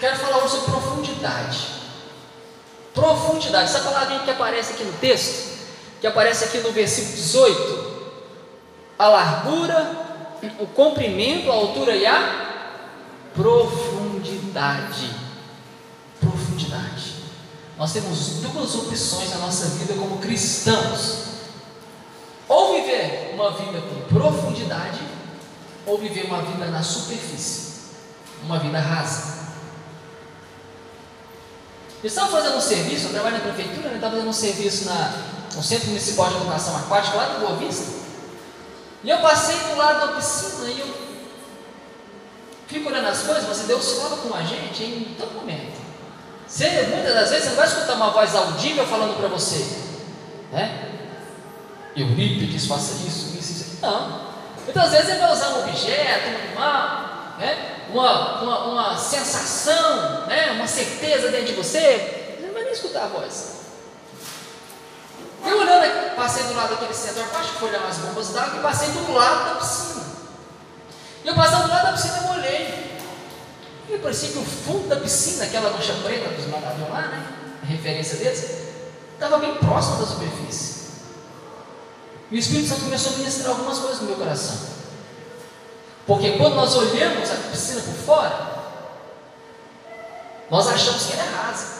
Quero falar hoje sobre profundidade. Profundidade, essa palavrinha que aparece aqui no texto, que aparece aqui no versículo 18, a largura, o comprimento, a altura e a profundidade. Profundidade. Nós temos duas opções na nossa vida como cristãos: ou viver uma vida com profundidade, ou viver uma vida na superfície, uma vida rasa. Estava fazendo um serviço, eu trabalho na prefeitura, eu estava fazendo um serviço na, no Centro Municipal de Educação Aquática, lá de Boa Vista. E eu passei do lado da piscina e eu fico olhando as coisas, mas Deus fala com a gente em todo momento. Você, muitas das vezes você não vai escutar uma voz audível falando para você, né? Eurípides, faça isso, isso, isso. Não. Muitas vezes ele vai usar um objeto, um animal, né? uma, uma, uma sensação, né? uma certeza dentro de você, você não vai nem escutar a voz. Eu olhando, passei do lado daquele centro aquático, fui olhar as bombas d'água e passei do lado da piscina. E eu passando do lado da piscina, eu olhei. E parecia que o fundo da piscina, aquela mancha preta dos nadadores lá, né? A referência deles, estava bem próximo da superfície. E o Espírito Santo começou a ministrar algumas coisas no meu coração. Porque quando nós olhamos a piscina por fora, nós achamos que ela é rasa.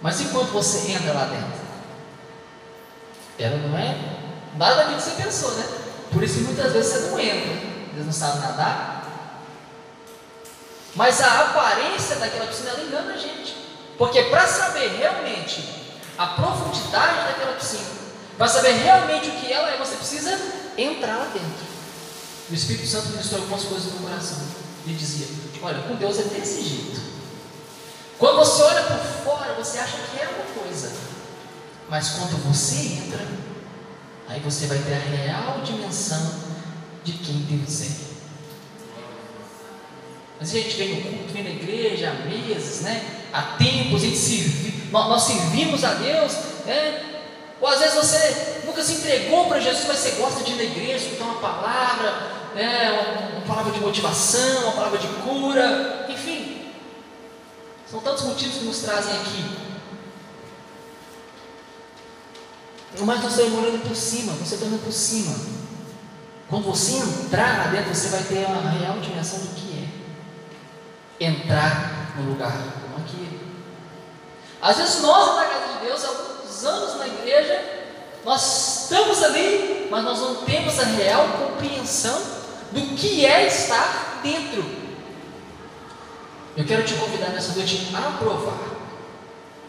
Mas enquanto você entra lá dentro, ela não é nada daquilo que você pensou, né? Por isso muitas vezes você não entra. Eles não sabem nadar. Mas a aparência daquela piscina ela engana a gente. Porque para saber realmente a profundidade daquela piscina, para saber realmente o que ela é, você precisa entrar lá dentro. O Espírito Santo ministrou algumas coisas no coração. Ele dizia: Olha, com Deus é desse jeito. Quando você olha por fora, você acha que é uma coisa. Mas quando você entra, aí você vai ter a real dimensão de quem Deus é. Mas a gente vem no culto, vem na igreja há meses, né? há tempos, a gente nós, nós servimos a Deus, né? Ou às vezes você nunca se entregou para Jesus, mas você gosta de ir na igreja, escutar uma palavra, né? uma, uma palavra de motivação, uma palavra de cura, enfim. São tantos motivos que nos trazem aqui. Mas nós estamos olhando por cima, você está olhando por cima. Quando você entrar lá dentro, você vai ter uma real dimensão do que é entrar no lugar como aquele. Às vezes nós na casa de Deus, há anos na igreja, nós estamos ali, mas nós não temos a real compreensão do que é estar dentro. Eu quero te convidar nessa noite a provar,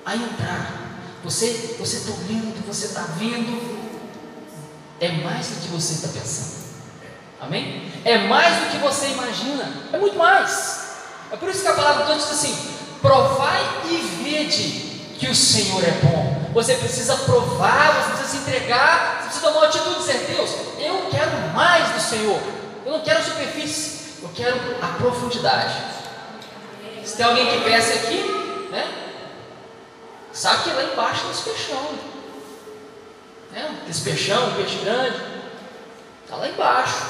a entrar. Você você está olhando, você está vendo, é mais do que você está pensando. Amém? É mais do que você imagina, é muito mais. É por isso que a palavra toda diz assim: provai e vede que o Senhor é bom. Você precisa provar, você precisa se entregar, você precisa tomar uma atitude de dizer: Deus, eu quero mais do Senhor. Eu não quero superfície, eu quero a profundidade. Se tem alguém que peça aqui, né? Sabe que lá embaixo tem esse peixão. Né? Esse peixão, um peixe grande, está lá embaixo.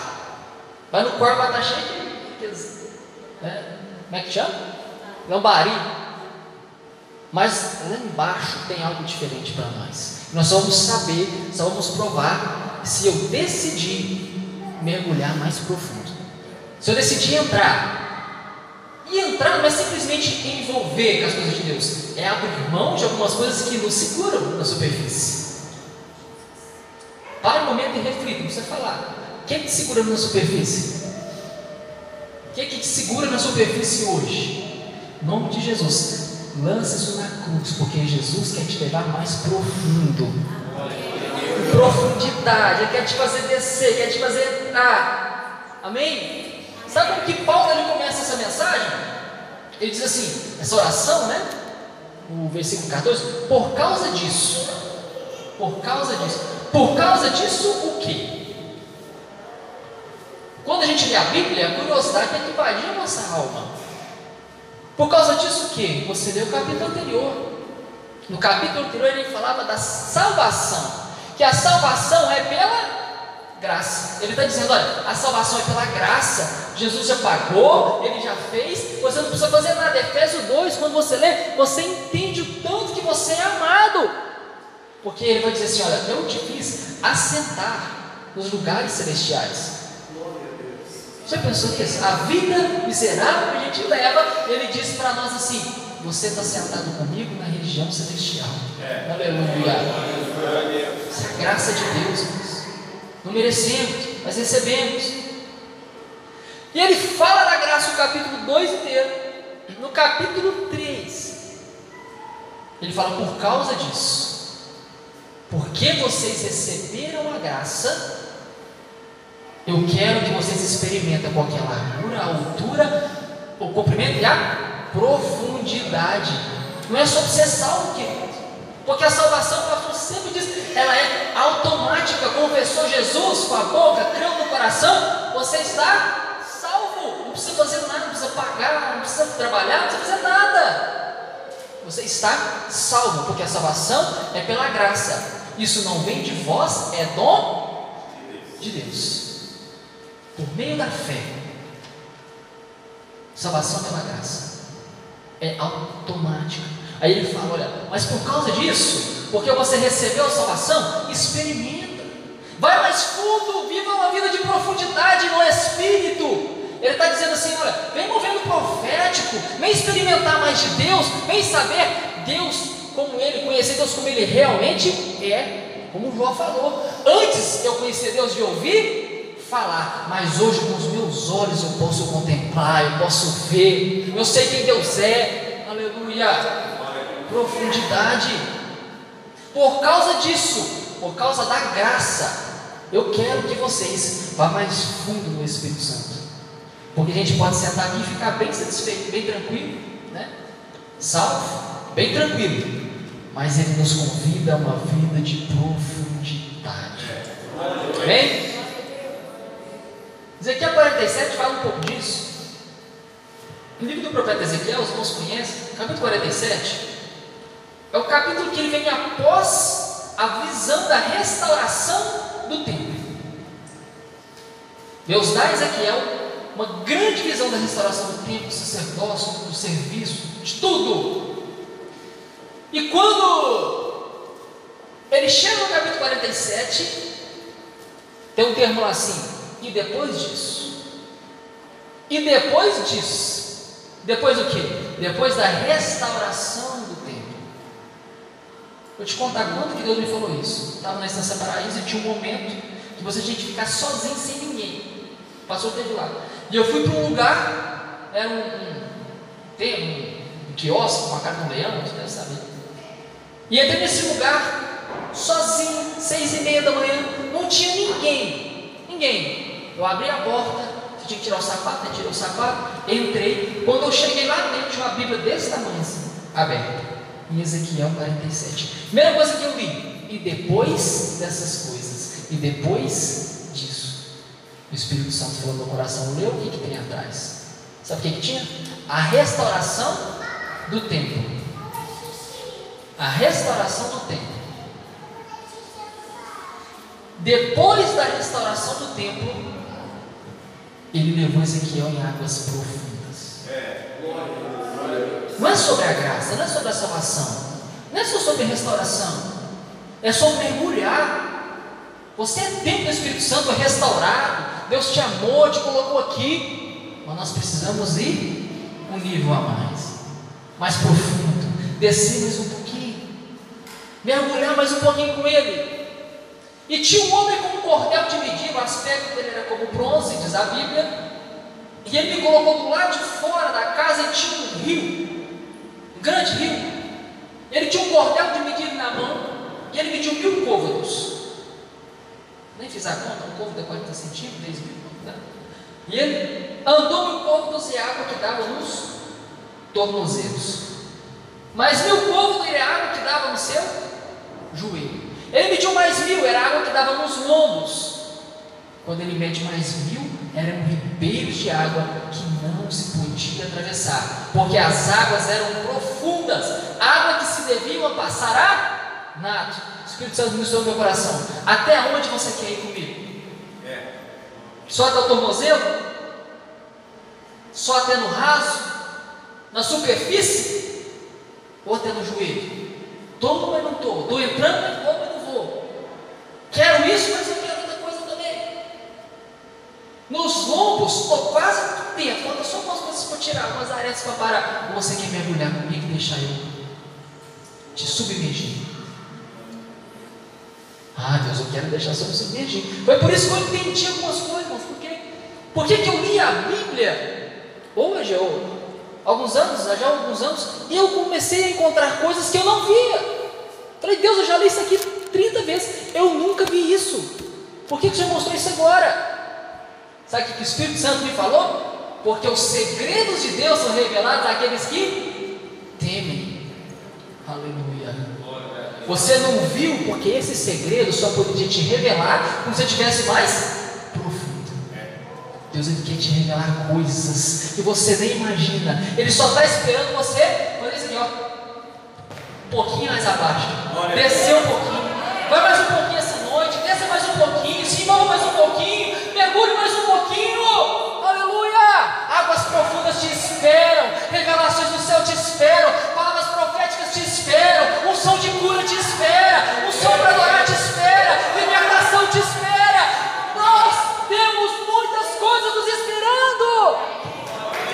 Vai no corpo, vai estar cheio de. Né? Como é que chama? Lambari. Mas lá embaixo tem algo diferente para nós. Nós só vamos saber, só vamos provar se eu decidir mergulhar mais profundo. Se eu decidir entrar. E entrar não é simplesmente envolver com as coisas de Deus, é abrir mão de algumas coisas que nos seguram na superfície. Para um momento e reflita, falar. O que é que te segura na superfície? O que é que te segura na superfície hoje? Em nome de Jesus, lança isso na cruz, porque Jesus quer te levar mais profundo. Profundidade, Ele quer te fazer descer, quer te fazer entrar. Amém? Sabe como que Paulo ele começa essa mensagem? Ele diz assim, essa oração, né? O versículo 14, por causa disso, por causa disso, por causa disso o quê? Quando a gente lê a Bíblia, a curiosidade tem que invadir a nossa alma. Por causa disso o quê? Você lê o capítulo anterior. No capítulo anterior ele falava da salvação, que a salvação é pela graça. Ele está dizendo: olha, a salvação é pela graça. Jesus já pagou, ele já fez, você não precisa fazer nada. Efésios 2, quando você lê, você entende o tanto que você é amado. Porque ele vai dizer assim: olha, eu te fiz assentar nos lugares celestiais. Já pensou nisso? A vida miserável que a gente leva, ele diz para nós assim: Você está sentado comigo na região celestial. É. Aleluia. Essa é a graça de Deus, irmãos. Não merecemos, mas recebemos. E ele fala da graça no capítulo 2 inteiro. No capítulo 3, ele fala: Por causa disso, porque vocês receberam a graça eu quero que vocês experimentem qual é a largura, a altura, o comprimento e a profundidade. Não é só ser salvo, querido. Porque a salvação, o pastor sempre diz, ela é automática. Confessou Jesus com a boca, creu no coração, você está salvo. Não precisa fazer nada, não precisa pagar, não precisa trabalhar, não precisa fazer nada. Você está salvo, porque a salvação é pela graça. Isso não vem de vós, é dom de Deus por meio da fé. Salvação pela graça é automática. Aí ele fala: olha, mas por causa disso, porque você recebeu a salvação, experimenta, vai mais fundo, viva uma vida de profundidade no espírito. Ele está dizendo assim: olha, vem movendo profético, vem experimentar mais de Deus, vem saber Deus como Ele, conhecer Deus como Ele realmente é, como o João falou. Antes eu conhecer Deus de ouvir, falar, mas hoje com os meus olhos eu posso contemplar, eu posso ver, eu sei quem Deus é, aleluia, profundidade. Por causa disso, por causa da graça, eu quero que vocês vá mais fundo no Espírito Santo, porque a gente pode sentar aqui e ficar bem satisfeito, bem tranquilo, né? Salvo, bem tranquilo, mas Ele nos convida a uma vida de profundidade. Amém? Ezequiel 47 fala um pouco disso. No livro do profeta Ezequiel, os irmãos conhecem, capítulo 47, é o capítulo que ele vem após a visão da restauração do templo. Deus dá a Ezequiel uma grande visão da restauração do templo, do sacerdócio, do serviço, de tudo. E quando ele chega no capítulo 47, tem um termo assim: e depois disso? E depois disso? Depois do que? Depois da restauração do templo. Vou te contar quando que Deus me falou isso. Estava na Estância Paraíso e tinha um momento que você tinha que ficar sozinho sem ninguém. Passou o tempo lá. E eu fui para um lugar, era um, um, um, um quiosque com a cara de um leão, você deve saber. E entrei nesse lugar, sozinho, seis e meia da manhã, não tinha ninguém, ninguém. Eu abri a porta, tinha que tirar o sapato, né? tirei o sapato, entrei. Quando eu cheguei lá dentro, tinha uma Bíblia desse tamanho assim, aberta. Em Ezequiel 47. Primeira coisa que eu li. E depois dessas coisas, e depois disso, o Espírito Santo falou no meu coração, leu o que, que tem atrás. Sabe o que, que tinha? A restauração do templo. A restauração do templo. Depois da restauração do templo, ele levou Ezequiel em águas profundas. Não é sobre a graça, não é sobre a salvação, não é só sobre a restauração, é sobre mergulhar. Você é templo do Espírito Santo, é restaurado, Deus te amou, te colocou aqui, mas nós precisamos ir um nível a mais, mais profundo, descer mais um pouquinho, mergulhar mais um pouquinho com Ele. E tinha um homem com um cordel dividido, o aspecto dele era como bronze, diz a Bíblia. E ele me colocou do lado de fora da casa e tinha um rio, um grande rio. Ele tinha um cordel dividido na mão e ele mediu mil côvados. Nem fiz a conta, um côvado é 40 centímetros, 10 mil. Né? E ele andou mil côvados e água que dava nos tornozelos. Mas mil côvados e água que dava no seu joelho. Ele mediu mais mil, era água que dava nos lombos. Quando ele mede mais mil, eram ribeiros de água que não se podia atravessar, porque as águas eram profundas, água que se deviam passar a nada. O Espírito Santo ministrou no meu coração. Até onde você quer ir comigo? Só até o tornozelo? Só até no raso? Na superfície? Ou até no joelho? Estou, mas não estou. Estou entrando, mas não vou. Quero isso, mas eu quero outra coisa também. Nos lombos, estou quase dentro. Falta só algumas coisas para arestas para. Você quer mergulhar comigo e deixar eu te submergir? Ah, Deus, eu quero deixar você me submergir. Foi por isso que eu entendi algumas coisas, por quê? Por que, que eu li a Bíblia hoje, ou alguns anos, já há alguns anos, e eu comecei a encontrar coisas que eu não via. Falei, Deus, eu já li isso aqui 30 vezes, eu nunca vi isso. Por que, que você mostrou isso agora? Sabe o que o Espírito Santo me falou? Porque os segredos de Deus são revelados àqueles que temem. Aleluia. Você não viu, porque esse segredo só poderia te revelar quando você tivesse mais profundo. Deus ele quer te revelar coisas que você nem imagina. Ele só está esperando você fazer isso aqui, ó um pouquinho mais abaixo. Descer um pouquinho. Vai mais um pouquinho céu te esperam. Palavras proféticas te esperam. Um som de cura te espera. Um som para adorar te espera. Libertação te espera. Nós temos muitas coisas nos esperando.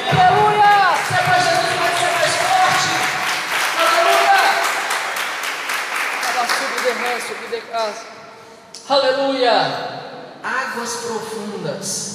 Aleluia! Se é para Jesus, vai ser mais forte. Aleluia! Aleluia! Águas profundas.